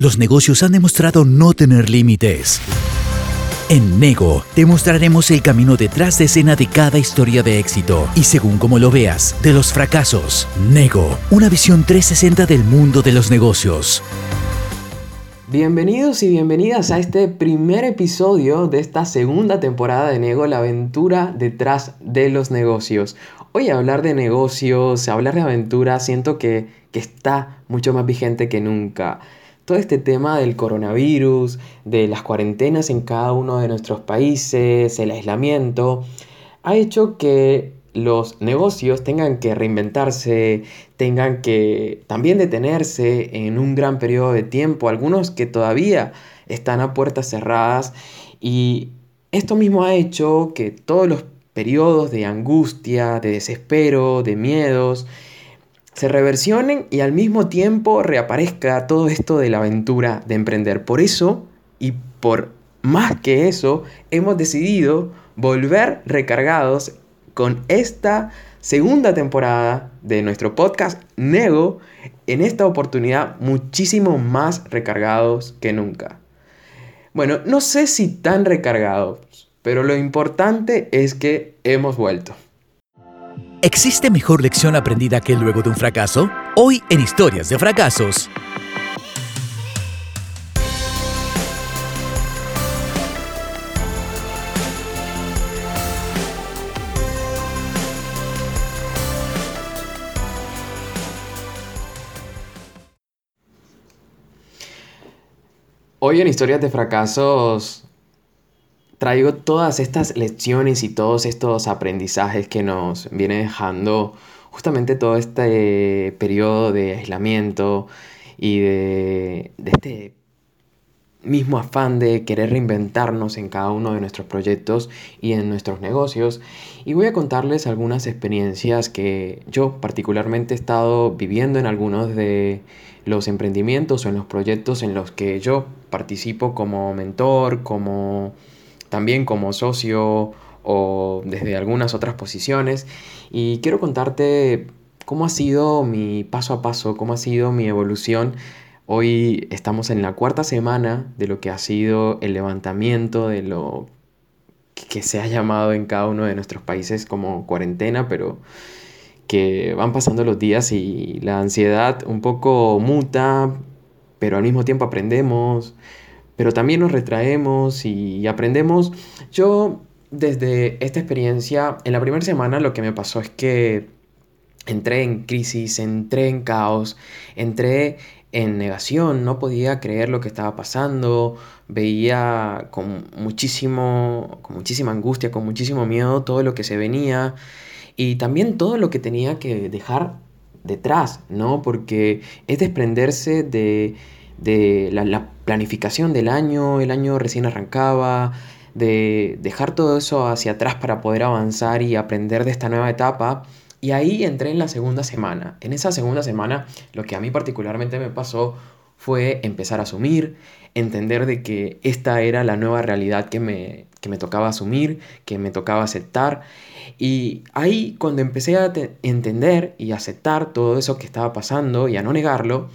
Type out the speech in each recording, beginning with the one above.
Los negocios han demostrado no tener límites. En Nego te mostraremos el camino detrás de escena de cada historia de éxito y según como lo veas, de los fracasos. Nego, una visión 360 del mundo de los negocios. Bienvenidos y bienvenidas a este primer episodio de esta segunda temporada de Nego, la aventura detrás de los negocios. Hoy hablar de negocios, hablar de aventura, siento que, que está mucho más vigente que nunca todo este tema del coronavirus, de las cuarentenas en cada uno de nuestros países, el aislamiento, ha hecho que los negocios tengan que reinventarse, tengan que también detenerse en un gran periodo de tiempo, algunos que todavía están a puertas cerradas. Y esto mismo ha hecho que todos los periodos de angustia, de desespero, de miedos, se reversionen y al mismo tiempo reaparezca todo esto de la aventura de emprender. Por eso, y por más que eso, hemos decidido volver recargados con esta segunda temporada de nuestro podcast Nego, en esta oportunidad muchísimo más recargados que nunca. Bueno, no sé si tan recargados, pero lo importante es que hemos vuelto. ¿Existe mejor lección aprendida que luego de un fracaso? Hoy en Historias de Fracasos. Hoy en Historias de Fracasos traigo todas estas lecciones y todos estos aprendizajes que nos viene dejando justamente todo este periodo de aislamiento y de, este mismo afán de querer reinventarnos en cada uno de nuestros proyectos y en nuestros negocios. Y voy a contarles algunas experiencias que yo particularmente he estado viviendo en algunos de los emprendimientos o en los proyectos en los que yo participo como mentor, como también como socio o desde algunas otras posiciones. Y quiero contarte cómo ha sido mi paso a paso, cómo ha sido mi evolución. Hoy estamos en la cuarta semana de lo que ha sido el levantamiento de lo que se ha llamado en cada uno de nuestros países como cuarentena, pero que van pasando los días y la ansiedad un poco muta, pero al mismo tiempo aprendemos, pero también nos retraemos y aprendemos. Yo desde esta experiencia, en la primera semana lo que me pasó es que entré en crisis, entré en caos, entré en negación, no podía creer lo que estaba pasando, veía con muchísimo con muchísima angustia, con muchísimo miedo todo lo que se venía y también todo lo que tenía que dejar detrás, ¿no? Porque es desprenderse de de la, planificación del año, el año recién arrancaba, de dejar todo eso hacia atrás para poder avanzar y aprender de esta nueva etapa. Y ahí entré en la segunda semana. En esa segunda semana lo que a mí particularmente me pasó fue empezar a asumir, entender de que esta era la nueva realidad que me, que me tocaba asumir, que me tocaba aceptar. Y ahí cuando empecé a entender y aceptar todo eso que estaba pasando y a no negarlo,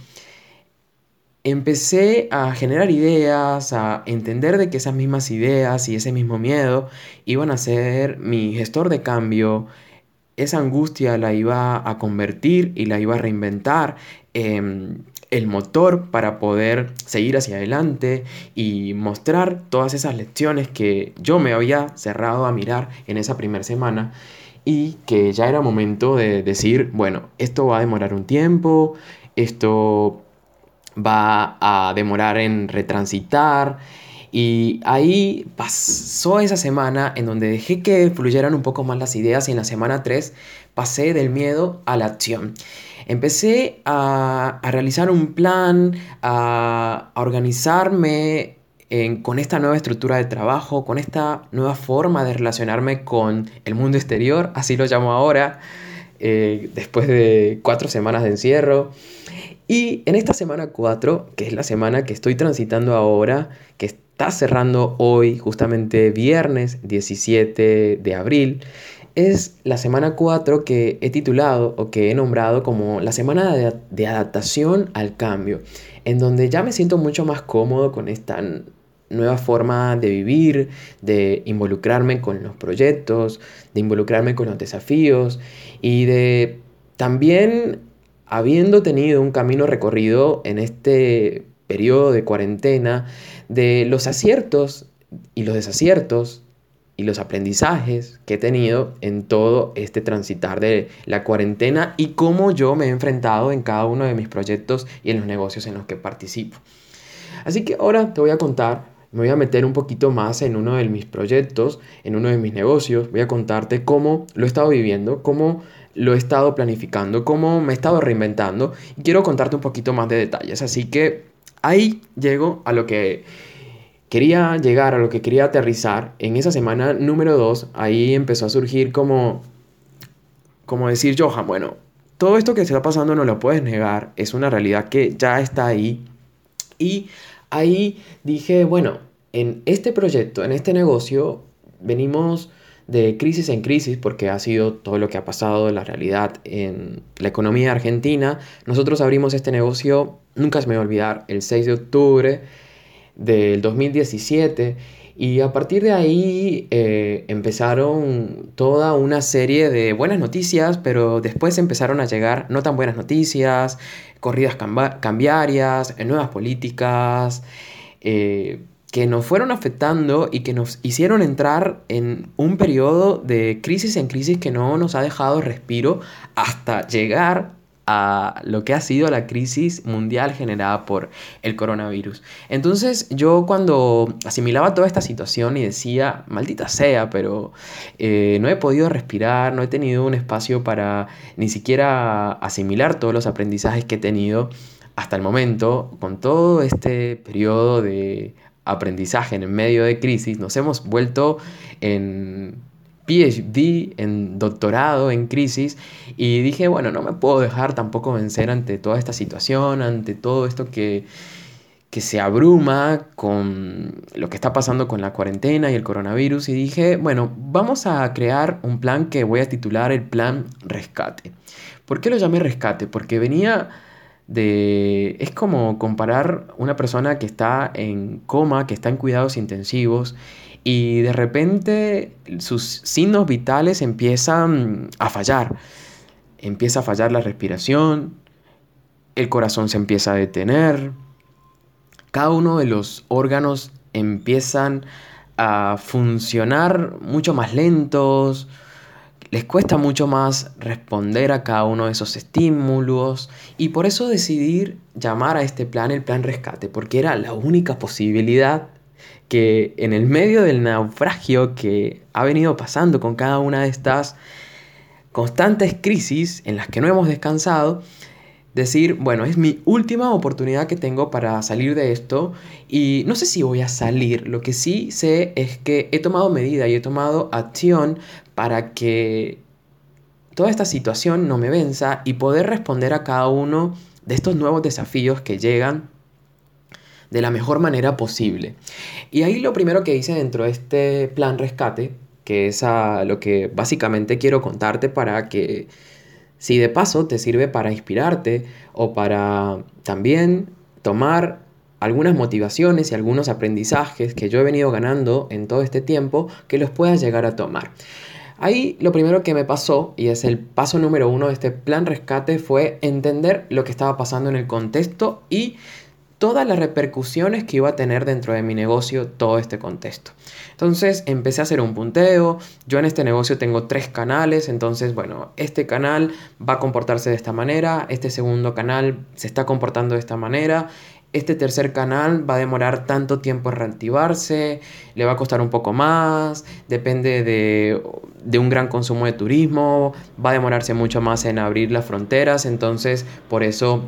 empecé a generar ideas, a entender de que esas mismas ideas y ese mismo miedo iban a ser mi gestor de cambio. Esa angustia la iba a convertir y la iba a reinventar en el motor para poder seguir hacia adelante y mostrar todas esas lecciones que yo me había cerrado a mirar en esa primera semana y que ya era momento de decir, bueno, esto va a demorar un tiempo, esto va a demorar en retransitar. Y ahí pasó esa semana en donde dejé que fluyeran un poco más las ideas y en la semana 3 pasé del miedo a la acción. Empecé a, realizar un plan, a, organizarme con esta nueva estructura de trabajo, con esta nueva forma de relacionarme con el mundo exterior, así lo llamo ahora, eh, después de cuatro semanas de encierro. Y en esta semana 4, que es la semana que estoy transitando ahora, que está cerrando hoy, justamente viernes 17 de abril, es la semana 4 que he titulado o que he nombrado como la semana de, de, adaptación al cambio, en donde ya me siento mucho más cómodo con esta nueva forma de vivir, de involucrarme con los proyectos, de involucrarme con los desafíos y de también habiendo tenido un camino recorrido en este periodo de cuarentena, de los aciertos y los desaciertos y los aprendizajes que he tenido en todo este transitar de la cuarentena y cómo yo me he enfrentado en cada uno de mis proyectos y en los negocios en los que participo. Así que ahora te voy a contar, me voy a meter un poquito más en uno de mis proyectos, en uno de mis negocios, voy a contarte cómo lo he estado viviendo, cómo lo he estado planificando, cómo me he estado reinventando y quiero contarte un poquito más de detalles. Así que ahí llego a lo que quería llegar, a lo que quería aterrizar. En esa semana número 2, ahí empezó a surgir como, como decir, Johan, bueno, todo esto que está pasando no lo puedes negar, es una realidad que ya está ahí. Y ahí dije, bueno, en este proyecto, en este negocio, venimos de crisis en crisis, porque ha sido todo lo que ha pasado en la realidad en la economía argentina. Nosotros abrimos este negocio, nunca se me va a olvidar, el 6 de octubre del 2017 y a partir de ahí eh, empezaron toda una serie de buenas noticias, pero después empezaron a llegar no tan buenas noticias, corridas cambiarias, nuevas políticas. Eh, que nos fueron afectando y que nos hicieron entrar en un periodo de crisis en crisis que no nos ha dejado respiro hasta llegar a lo que ha sido la crisis mundial generada por el coronavirus. Entonces yo cuando asimilaba toda esta situación y decía, maldita sea, pero eh, no he podido respirar, no he tenido un espacio para ni siquiera asimilar todos los aprendizajes que he tenido hasta el momento, con todo este periodo de aprendizaje en medio de crisis, nos hemos vuelto en PhD, en doctorado en crisis, y dije, bueno, no me puedo dejar tampoco vencer ante toda esta situación, ante todo esto que, que se abruma con lo que está pasando con la cuarentena y el coronavirus, y dije, bueno, vamos a crear un plan que voy a titular el plan rescate. ¿Por qué lo llamé rescate? Porque venía de... Es como comparar una persona que está en coma, que está en cuidados intensivos y de repente sus signos vitales empiezan a fallar. Empieza a fallar la respiración, el corazón se empieza a detener, cada uno de los órganos empiezan a funcionar mucho más lentos, les cuesta mucho más responder a cada uno de esos estímulos y por eso decidí llamar a este plan el plan rescate, porque era la única posibilidad que en el medio del naufragio que ha venido pasando con cada una de estas constantes crisis en las que no hemos descansado, decir, bueno, es mi última oportunidad que tengo para salir de esto y no sé si voy a salir, lo que sí sé es que he tomado medida y he tomado acción para que toda esta situación no me venza y poder responder a cada uno de estos nuevos desafíos que llegan de la mejor manera posible. Y ahí lo primero que hice dentro de este plan rescate, que es a lo que básicamente quiero contarte para que si de paso te sirve para inspirarte o para también tomar algunas motivaciones y algunos aprendizajes que yo he venido ganando en todo este tiempo, que los puedas llegar a tomar. Ahí lo primero que me pasó, y es el paso número uno de este plan rescate, fue entender lo que estaba pasando en el contexto y todas las repercusiones que iba a tener dentro de mi negocio todo este contexto. Entonces empecé a hacer un punteo, yo en este negocio tengo tres canales, entonces bueno, este canal va a comportarse de esta manera, este segundo canal se está comportando de esta manera, este tercer canal va a demorar tanto tiempo en reactivarse, le va a costar un poco más, depende de, de, un gran consumo de turismo, va a demorarse mucho más en abrir las fronteras, entonces por eso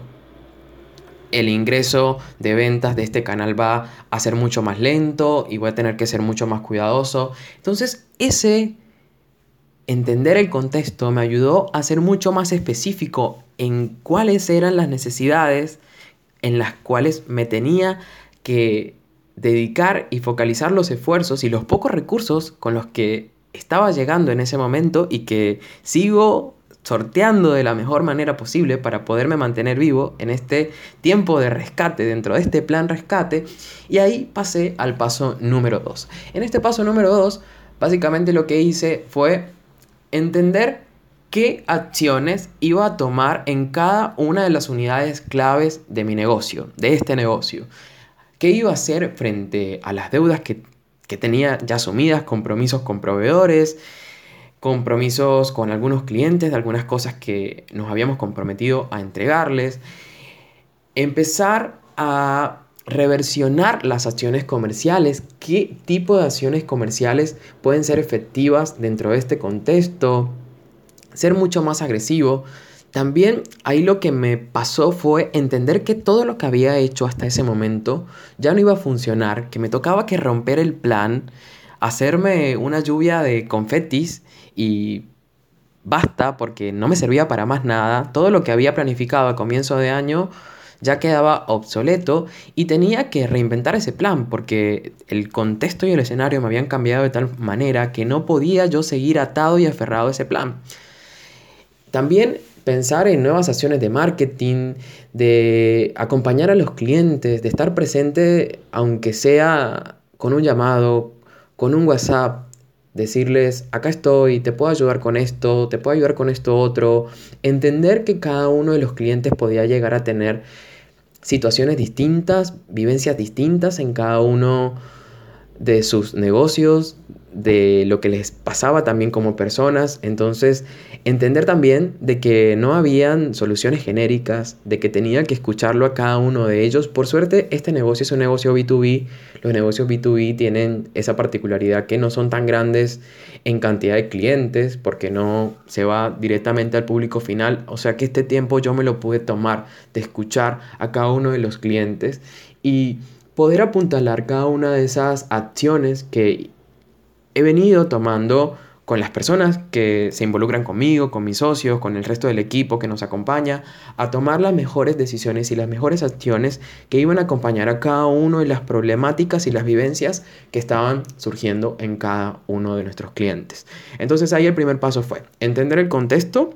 el ingreso de ventas de este canal va a ser mucho más lento y voy a tener que ser mucho más cuidadoso. Entonces ese entender el contexto me ayudó a ser mucho más específico en cuáles eran las necesidades en las cuales me tenía que dedicar y focalizar los esfuerzos y los pocos recursos con los que estaba llegando en ese momento y que sigo sorteando de la mejor manera posible para poderme mantener vivo en este tiempo de rescate, dentro de este plan rescate. Y ahí pasé al paso número 2. En este paso número 2, básicamente lo que hice fue entender qué acciones iba a tomar en cada una de las unidades claves de mi negocio, de este negocio. ¿Qué iba a hacer frente a las deudas que, que tenía ya asumidas, compromisos con proveedores? Compromisos con algunos clientes de algunas cosas que nos habíamos comprometido a entregarles, empezar a reversionar las acciones comerciales, qué tipo de acciones comerciales pueden ser efectivas dentro de este contexto, ser mucho más agresivo. También ahí lo que me pasó fue entender que todo lo que había hecho hasta ese momento ya no iba a funcionar, que me tocaba que romper el plan, hacerme una lluvia de confetis y basta porque no me servía para más nada. Todo lo que había planificado a comienzo de año ya quedaba obsoleto y tenía que reinventar ese plan porque el contexto y el escenario me habían cambiado de tal manera que no podía yo seguir atado y aferrado a ese plan. También pensar en nuevas acciones de marketing, de acompañar a los clientes, de estar presente aunque sea con un llamado, con un WhatsApp, decirles, acá estoy, te puedo ayudar con esto, te puedo ayudar con esto otro, entender que cada uno de los clientes podía llegar a tener situaciones distintas, vivencias distintas en cada uno de sus negocios, de lo que les pasaba también como personas. Entonces, entender también de que no habían soluciones genéricas, de que tenía que escucharlo a cada uno de ellos. Por suerte, este negocio es un negocio B2B. Los negocios B2B tienen esa particularidad que no son tan grandes en cantidad de clientes porque no se va directamente al público final. O sea que este tiempo yo me lo pude tomar de escuchar a cada uno de los clientes y poder apuntalar cada una de esas acciones que he venido tomando con las personas que se involucran conmigo, con mis socios, con el resto del equipo que nos acompaña, a tomar las mejores decisiones y las mejores acciones que iban a acompañar a cada uno de las problemáticas y las vivencias que estaban surgiendo en cada uno de nuestros clientes. Entonces ahí el primer paso fue entender el contexto,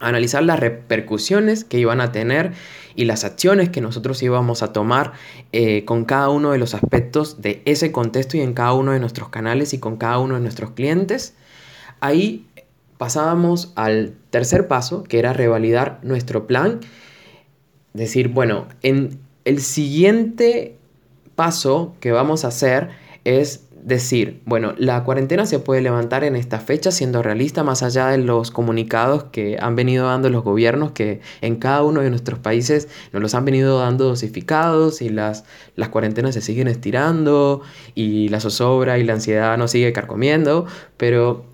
analizar las repercusiones que iban a tener y las acciones que nosotros íbamos a tomar eh, con cada uno de los aspectos de ese contexto y en cada uno de nuestros canales y con cada uno de nuestros clientes. Ahí pasábamos al tercer paso, que era revalidar nuestro plan. Decir, bueno, en el siguiente paso que vamos a hacer es decir, bueno, la cuarentena se puede levantar en esta fecha siendo realista más allá de los comunicados que han venido dando los gobiernos que en cada uno de nuestros países nos los han venido dando dosificados y las, las cuarentenas se siguen estirando y la zozobra y la ansiedad nos sigue carcomiendo, pero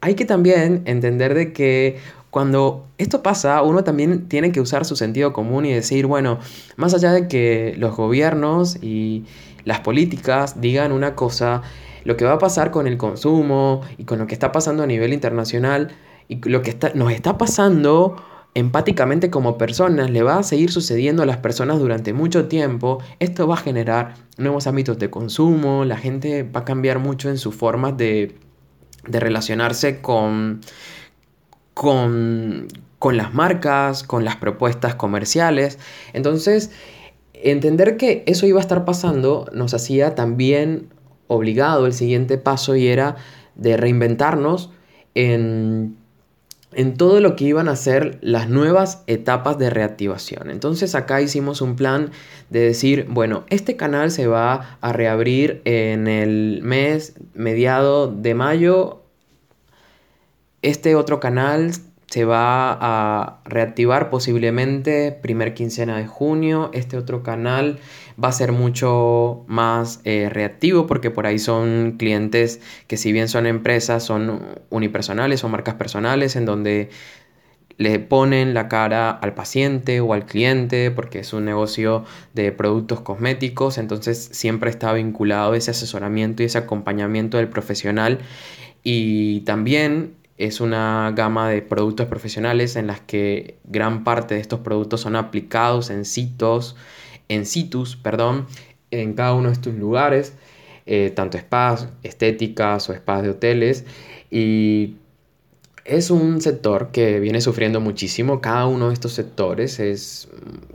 hay que también entender de que cuando esto pasa, uno también tiene que usar su sentido común y decir, bueno, más allá de que los gobiernos y las políticas digan una cosa, lo que va a pasar con el consumo y con lo que está pasando a nivel internacional y lo que está, nos está pasando empáticamente como personas, le va a seguir sucediendo a las personas durante mucho tiempo, esto va a generar nuevos ámbitos de consumo, la gente va a cambiar mucho en sus formas de, de relacionarse con, con, con las marcas, con las propuestas comerciales. Entonces, entender que eso iba a estar pasando nos hacía también obligado el siguiente paso y era de reinventarnos en, en todo lo que iban a ser las nuevas etapas de reactivación. Entonces acá hicimos un plan de decir, bueno, este canal se va a reabrir en el mes mediado de mayo, este otro canal se va a reactivar posiblemente primer quincena de junio. Este otro canal va a ser mucho más eh, reactivo porque por ahí son clientes que si bien son empresas, son unipersonales o marcas personales en donde le ponen la cara al paciente o al cliente porque es un negocio de productos cosméticos, entonces siempre está vinculado ese asesoramiento y ese acompañamiento del profesional y también es una gama de productos profesionales en las que gran parte de estos productos son aplicados en sitios, en situs, perdón, en cada uno de estos lugares. eh, tanto spas estéticas o spas de hoteles. Y es un sector que viene sufriendo muchísimo. Cada uno de estos sectores es,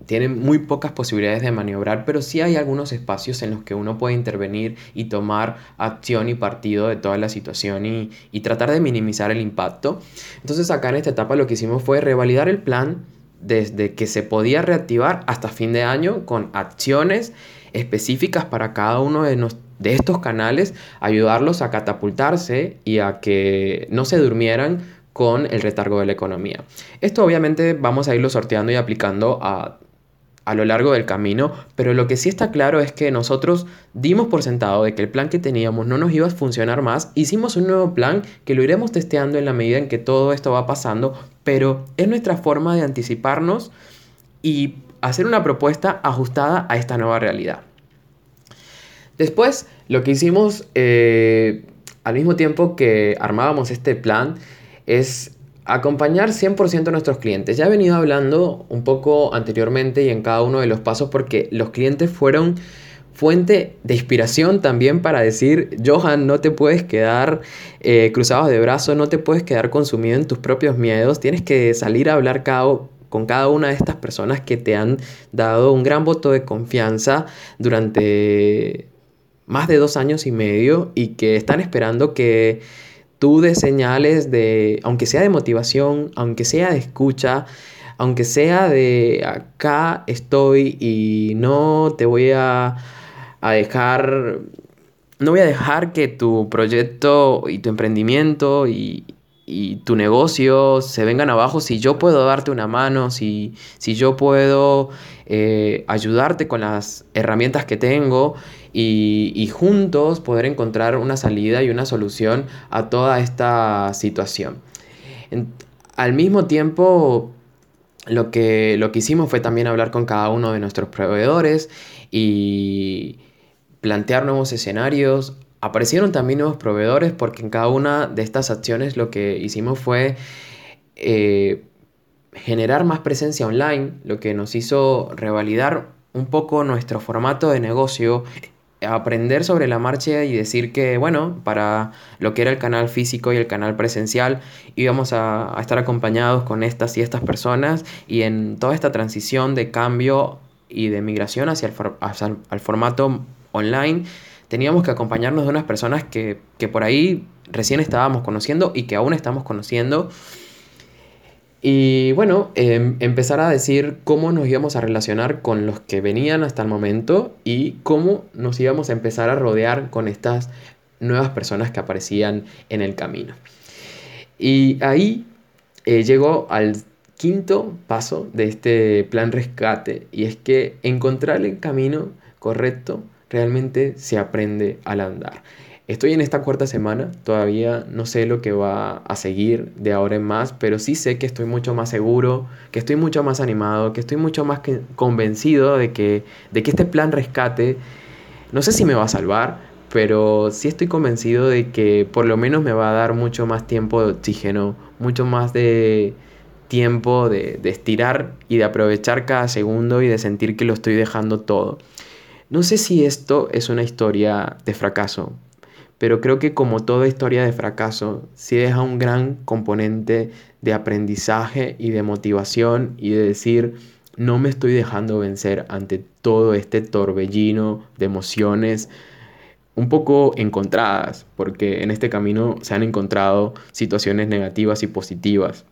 tiene muy pocas posibilidades de maniobrar, pero sí hay algunos espacios en los que uno puede intervenir y tomar acción y partido de toda la situación y, y tratar de minimizar el impacto. Entonces acá en esta etapa lo que hicimos fue revalidar el plan desde que se podía reactivar hasta fin de año con acciones específicas para cada uno de, de estos canales, ayudarlos a catapultarse y a que no se durmieran con el retargo de la economía. Esto obviamente vamos a irlo sorteando y aplicando a, a lo largo del camino, pero lo que sí está claro es que nosotros dimos por sentado de que el plan que teníamos no nos iba a funcionar más, hicimos un nuevo plan que lo iremos testeando en la medida en que todo esto va pasando, pero es nuestra forma de anticiparnos y hacer una propuesta ajustada a esta nueva realidad. Después, lo que hicimos eh, al mismo tiempo que armábamos este plan es acompañar 100% a nuestros clientes. Ya he venido hablando un poco anteriormente y en cada uno de los pasos porque los clientes fueron fuente de inspiración también para decir, Johan, no te puedes quedar eh, cruzados de brazos, no te puedes quedar consumido en tus propios miedos, tienes que salir a hablar con cada una de estas personas que te han dado un gran voto de confianza durante más de dos años y medio y que están esperando que tú de señales de, aunque sea de motivación, aunque sea de escucha, aunque sea de acá estoy y no te voy a, dejar, no voy a dejar que tu proyecto y tu emprendimiento y, tu negocio se vengan abajo si yo puedo darte una mano, si, si yo puedo eh, ayudarte con las herramientas que tengo y, juntos poder encontrar una salida y una solución a toda esta situación. al mismo tiempo, lo que, lo que hicimos fue también hablar con cada uno de nuestros proveedores y plantear nuevos escenarios. Aparecieron también nuevos proveedores porque en cada una de estas acciones lo que hicimos fue eh, generar más presencia online, lo que nos hizo revalidar un poco nuestro formato de negocio aprender sobre la marcha y decir que, bueno, para lo que era el canal físico y el canal presencial, íbamos a, estar acompañados con estas y estas personas y en toda esta transición de cambio y de migración hacia el, formato online, teníamos que acompañarnos de unas personas que, que por ahí recién estábamos conociendo y que aún estamos conociendo y bueno, em, empezar a decir cómo nos íbamos a relacionar con los que venían hasta el momento y cómo nos íbamos a empezar a rodear con estas nuevas personas que aparecían en el camino. Y ahí eh, llegó al quinto paso de este plan rescate y es que encontrar el camino correcto realmente se aprende al andar. Estoy en esta cuarta semana, todavía no sé lo que va a seguir de ahora en más, pero sí sé que estoy mucho más seguro, que estoy mucho más animado, que estoy mucho más convencido de que, de que este plan rescate, no sé si me va a salvar, pero sí estoy convencido de que por lo menos me va a dar mucho más tiempo de oxígeno, mucho más de tiempo de, de estirar y de aprovechar cada segundo y de sentir que lo estoy dejando todo. No sé si esto es una historia de fracaso, pero creo que como toda historia de fracaso, sí deja un gran componente de aprendizaje y de motivación y de decir, no me estoy dejando vencer ante todo este torbellino de emociones un poco encontradas, porque en este camino se han encontrado situaciones negativas y positivas.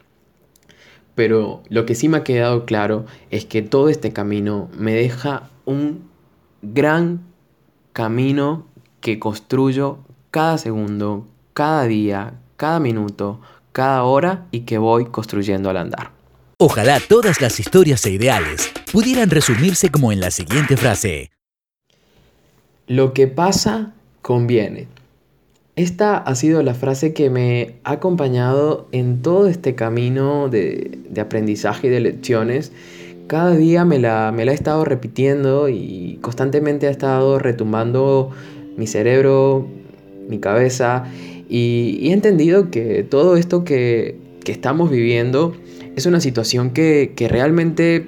Pero lo que sí me ha quedado claro es que todo este camino me deja un gran camino que construyo cada segundo, cada día, cada minuto, cada hora y que voy construyendo al andar. Ojalá todas las historias e ideales pudieran resumirse como en la siguiente frase. Lo que pasa conviene. Esta ha sido la frase que me ha acompañado en todo este camino de, aprendizaje y de lecciones. Cada día me la, me he estado repitiendo y constantemente ha estado retumbando mi cerebro, mi cabeza y, he entendido que todo esto que, estamos viviendo es una situación que, realmente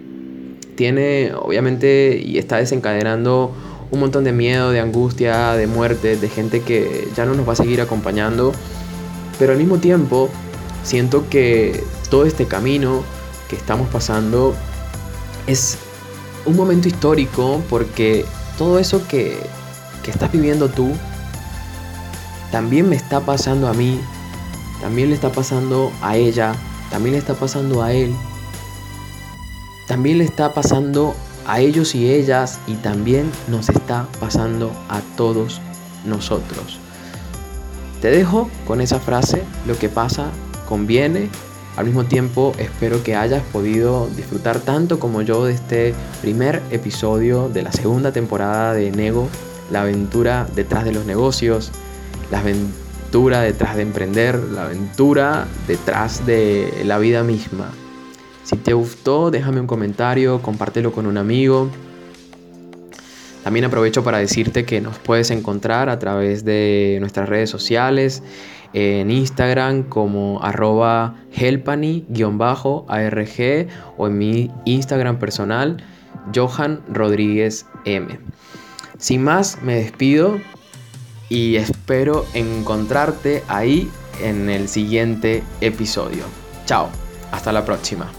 tiene, obviamente, y está desencadenando un montón de miedo, de angustia, de muerte, de gente que ya no nos va a seguir acompañando. Pero al mismo tiempo, siento que todo este camino que estamos pasando es un momento histórico porque todo eso que, que estás viviendo tú también me está pasando a mí, también le está pasando a ella, también le está pasando a él, también le está pasando a ellos y ellas y también nos está pasando a todos nosotros. Te dejo con esa frase, lo que pasa conviene. Al mismo tiempo espero que hayas podido disfrutar tanto como yo de este primer episodio de la segunda temporada de Nego, la aventura detrás de los negocios, la aventura detrás de emprender, la aventura detrás de la vida misma. Si te gustó, déjame un comentario, compártelo con un amigo. También aprovecho para decirte que nos puedes encontrar a través de nuestras redes sociales, en Instagram como arroba helpany-arg o en mi Instagram personal, Johan Rodríguez M. Sin más, me despido y espero encontrarte ahí en el siguiente episodio. Chao, hasta la próxima.